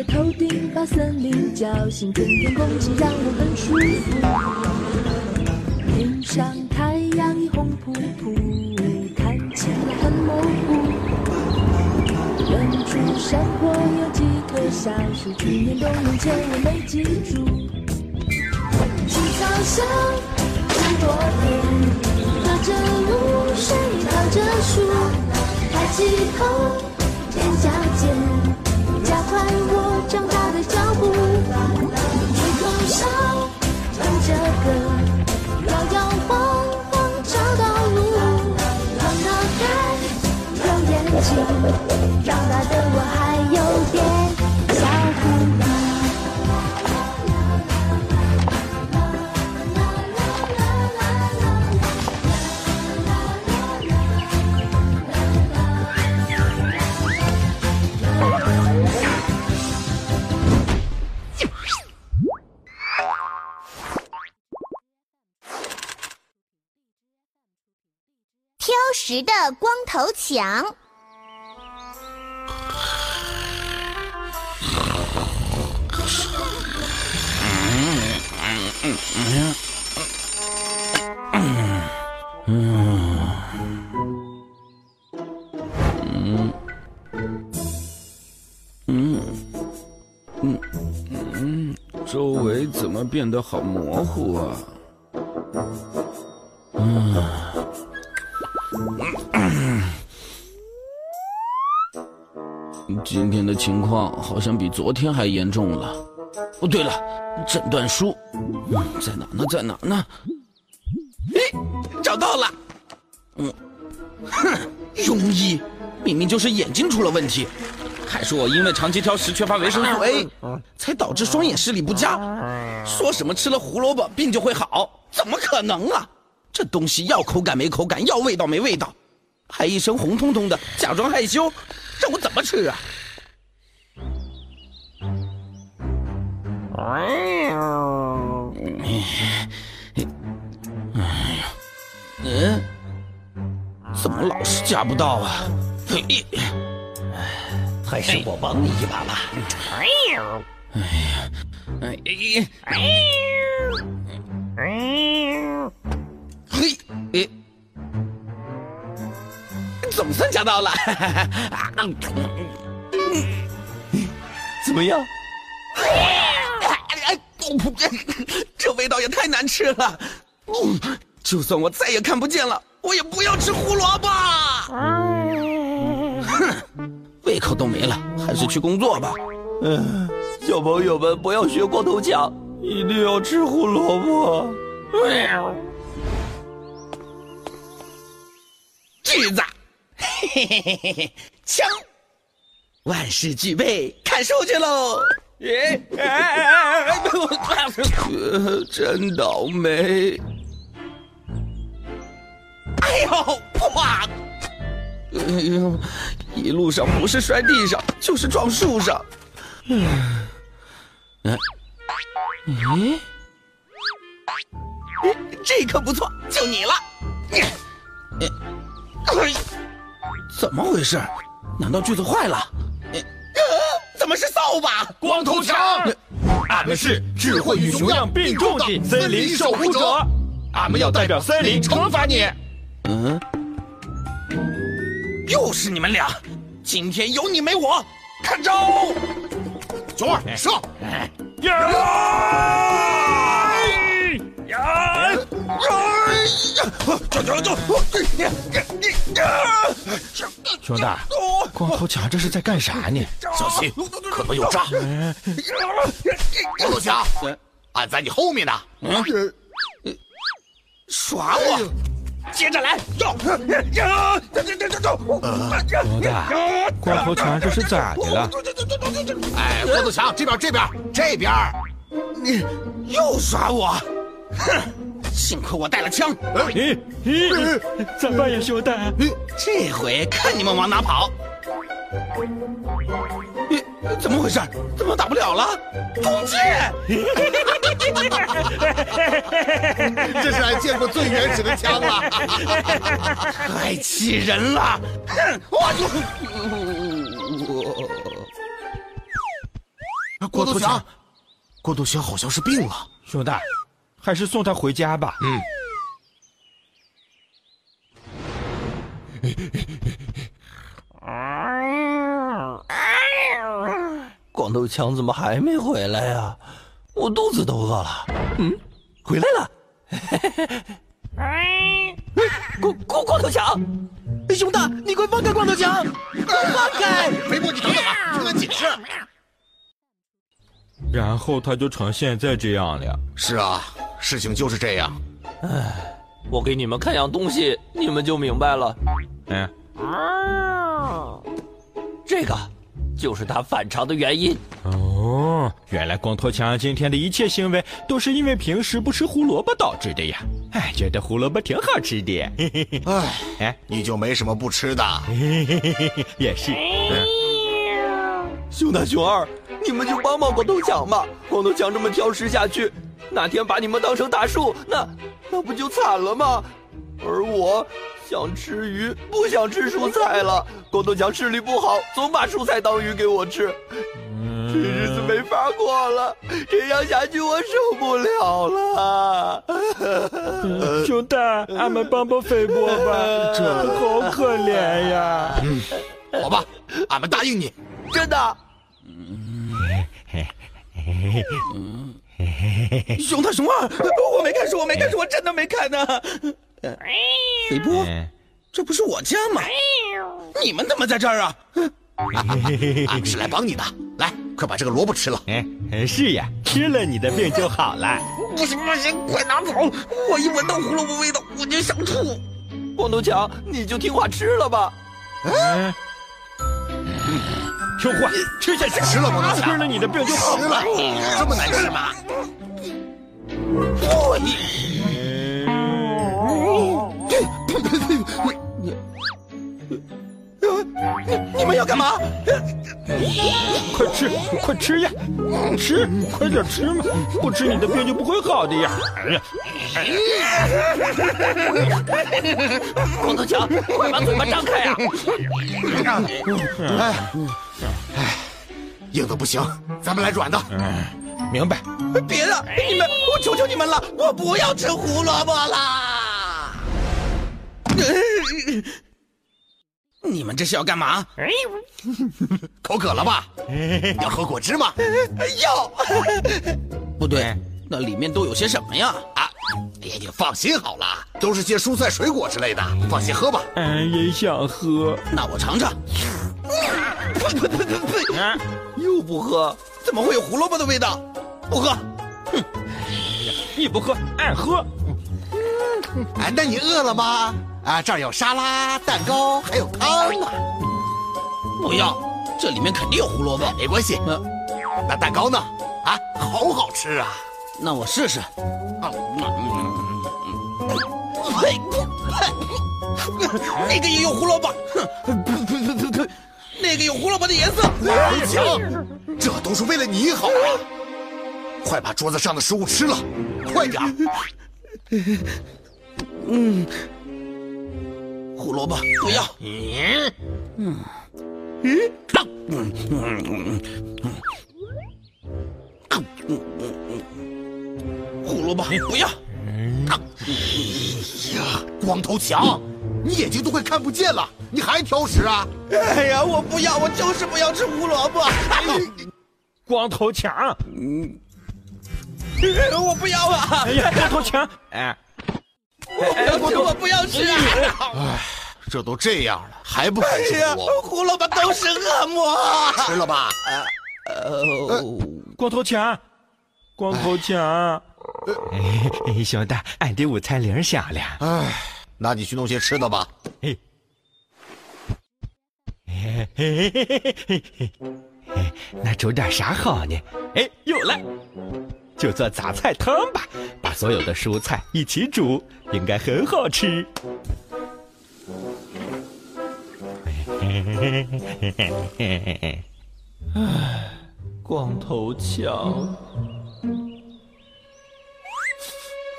在头顶把森林叫醒，春天空气让我很舒服。天上太阳已红扑扑，看起来很模糊。远处山坡有几棵小树，去年冬眠前我没记住。青草香，山坡边。踏着露水，靠着树，抬起头，踮脚尖，长大的我还有点小糊涂。挑食的光头强。嗯嗯嗯嗯周围怎么变得好模糊啊？嗯，今天的情况好像比昨天还严重了。哦，对了，诊断书，在哪呢？在哪呢？哎，找到了。嗯，哼，庸医，明明就是眼睛出了问题，还说我因为长期挑食缺乏维生素 A，才导致双眼视力不佳。说什么吃了胡萝卜病就会好，怎么可能啊？这东西要口感没口感，要味道没味道，还一身红彤彤的，假装害羞，让我怎么吃啊？嗯，怎么老是夹不到啊？嘿，还是我帮你一把吧。哎呀，哎哎，嘿，哎，总算夹到了。怎么样？哎，这味道也太难吃了。嗯，就算我再也看不见了，我也不要吃胡萝卜。哼，胃口都没了，还是去工作吧。嗯，小朋友们不要学光头强，一定要吃胡萝卜。锯子，嘿嘿嘿嘿嘿，枪，万事俱备，砍树去喽！哎哎哎哎哎！呃，真倒霉。哎呦，哇！哎呦，一路上不是摔地上，就是撞树上。嗯，哎，咦，这可不错，就你了。哎，怎么回事？难道锯子坏了？怎么是扫把？光头强，俺们是智慧与熊样并重的森林守护者，俺们要代表森林惩罚你。嗯，又是你们俩，今天有你没我，看招！熊二射！呀！呀！走走走！兄弟，光头强这是在干啥呢？小心，可能有诈！光头强，俺在你后面呢。嗯，耍我！接着来，走，呀，走走走走，老大，光头强这是咋的了？哎，光头强，这边这边这边，你又耍我，哼！幸亏我带了枪，咦咦，咋办呀，兄弟？这回看你们往哪跑！你怎么回事？怎么打不了了？弓箭！这是俺见过最原始的枪了，太气人了！哼！我就郭头强，郭头强好像是病了，兄弟，还是送他回家吧。嗯。光头强怎么还没回来呀？我肚子都饿了。嗯，回来了。光光光头强，兄弟，你快放开光头强！放开！肥波，你等等啊，听俺解释。然后他就成现在这样了。是啊，事情就是这样。唉，我给你们看样东西，你们就明白了。嗯。这个就是他反常的原因。哦，原来光头强今天的一切行为都是因为平时不吃胡萝卜导致的呀！哎，觉得胡萝卜挺好吃的。哎，哎，你就没什么不吃的？也是。熊大、熊二，你们就帮帮光头强吧！光头强这么挑食下去，哪天把你们当成大树，那那不就惨了吗？而我。想吃鱼，不想吃蔬菜了。光头强视力不好，总把蔬菜当鱼给我吃，这日子没法过了。这样下去我受不了了。兄弟，俺们帮帮肥波吧，这好可怜呀。嗯，好吧，俺们答应你，真的。熊大、熊二，我没看书，我没看书，我真的没看呢。肥波，这不是我家吗？你们怎么在这儿啊？俺们是来帮你的，来，快把这个萝卜吃了。哎，是呀，吃了你的病就好了。不行不行，快拿走！我一闻到胡萝卜味道，我就想吐。光头强，你就听话吃了吧。嗯，听话，吃下去。吃了光头强，吃了你的病就好了。这么难吃吗？你你们要干嘛？快吃，快吃呀！吃，快点吃嘛！不吃你的病就不会好的呀！哎呀！光头强，快把嘴巴张开呀！哎，哎，硬的不行，咱们来软的。明白。别了，你们，我求求你们了，我不要吃胡萝卜啦！你们这是要干嘛？口渴了吧？要喝果汁吗？要。不对，那里面都有些什么呀？啊，哎呀，你放心好了，都是些蔬菜水果之类的，放心喝吧。俺也想喝，那我尝尝。呸呸呸呸呸！又不喝，怎么会有胡萝卜的味道？不喝。哼！你不喝，俺喝。哎，那你饿了吗？啊，这儿有沙拉、蛋糕，还有汤呢。不要，这里面肯定有胡萝卜。没关系。那蛋糕呢？啊，好好吃啊。那我试试。呸！那个也有胡萝卜。哼！呸呸呸呸呸！那个有胡萝卜的颜色。光强，这都是为了你好啊！快把桌子上的食物吃了，快点。嗯。胡萝卜不要。嗯。嗯。嗯。嗯。嗯。嗯。嗯。胡萝卜不要。哎呀，光头强，你眼睛都快看不见了，你还挑食啊？哎呀，我不要，我就是不要吃胡萝卜。光头强，嗯，我不要啊！哎呀，光头强，哎。我我不要吃啊！哎，这都这样了，还不肯吃胡萝卜？胡萝卜都是恶魔！吃了吧？呃，光头强，光头强，兄弟，俺的午餐铃响了。哎，那你去弄些吃的吧。嘿，嘿嘿嘿嘿嘿嘿，哎，那煮点啥好呢？哎，有了，就做杂菜汤吧，把所有的蔬菜一起煮，应该很好吃。嘿嘿嘿嘿嘿嘿嘿唉，光头强，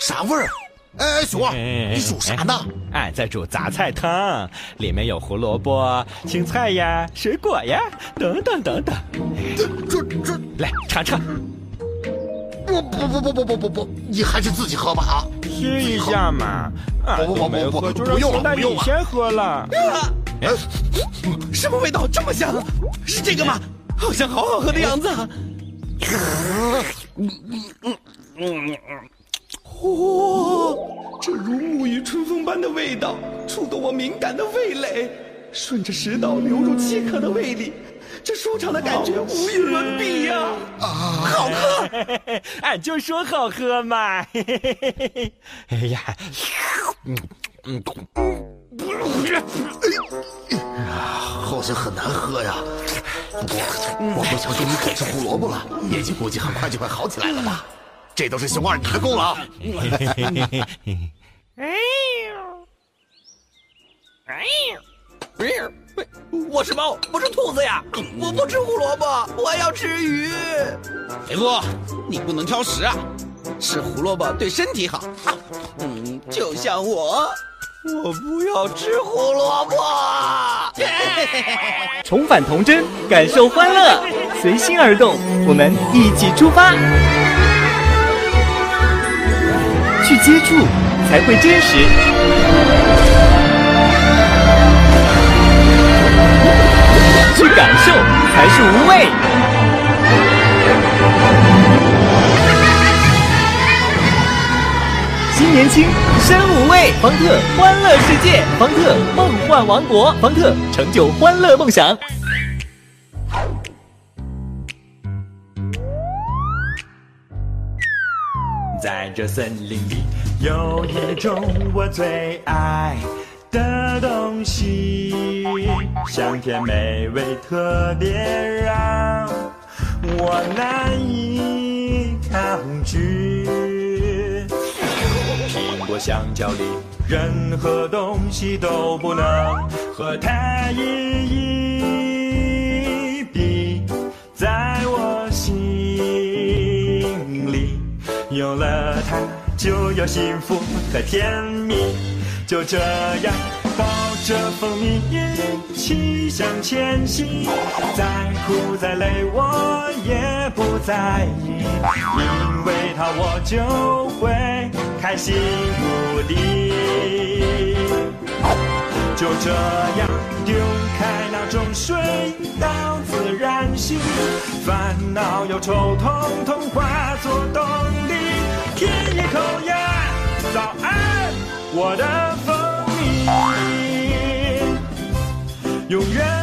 啥味儿？哎，熊二，你煮啥呢？俺在煮杂菜汤，里面有胡萝卜、青菜呀、水果呀，等等等等。这这这，来尝尝。不不不不不不不不，你还是自己喝吧啊！试一下嘛。不不不不不，不用了不用了。你先喝了。哎，什么味道这么香？是这个吗？好像好好喝的样子。嗯嗯嗯嗯嗯。嚯，这如沐浴春风般的味道，触动我敏感的味蕾，顺着食道流入饥渴的胃里，这舒畅的感觉无与伦比呀！啊，好喝！俺就说好喝嘛！哎呀，嗯嗯，哎呀，好像很难喝呀。不过我不小心你改吃胡萝卜了，眼睛估计很快就会好起来了吧。这都是熊二你的功劳。哎呦，哎呦，我是猫，不是兔子呀！我不吃胡萝卜，我要吃鱼。肥夫，你不能挑食啊！吃胡萝卜对身体好。嗯，就像我，我不要吃胡萝卜。重返童真，感受欢乐，随心而动，我们一起出发。接触才会真实，去感受才是无畏。新年轻，身无畏。方特欢乐世界，方特梦幻王国，方特成就欢乐梦想。在这森林里，有一种我最爱的东西，香甜美味，特别让我难以抗拒。苹果、香蕉里，任何东西都不能和它一一有了它，就有幸福和甜蜜。就这样抱着蜂蜜一起向前行，再苦再累我也不在意，因为它我就会开心无敌。就这样丢开那种水到自然醒，烦恼忧愁统统化作动吸。一口呀，早安，我的蜂蜜，永远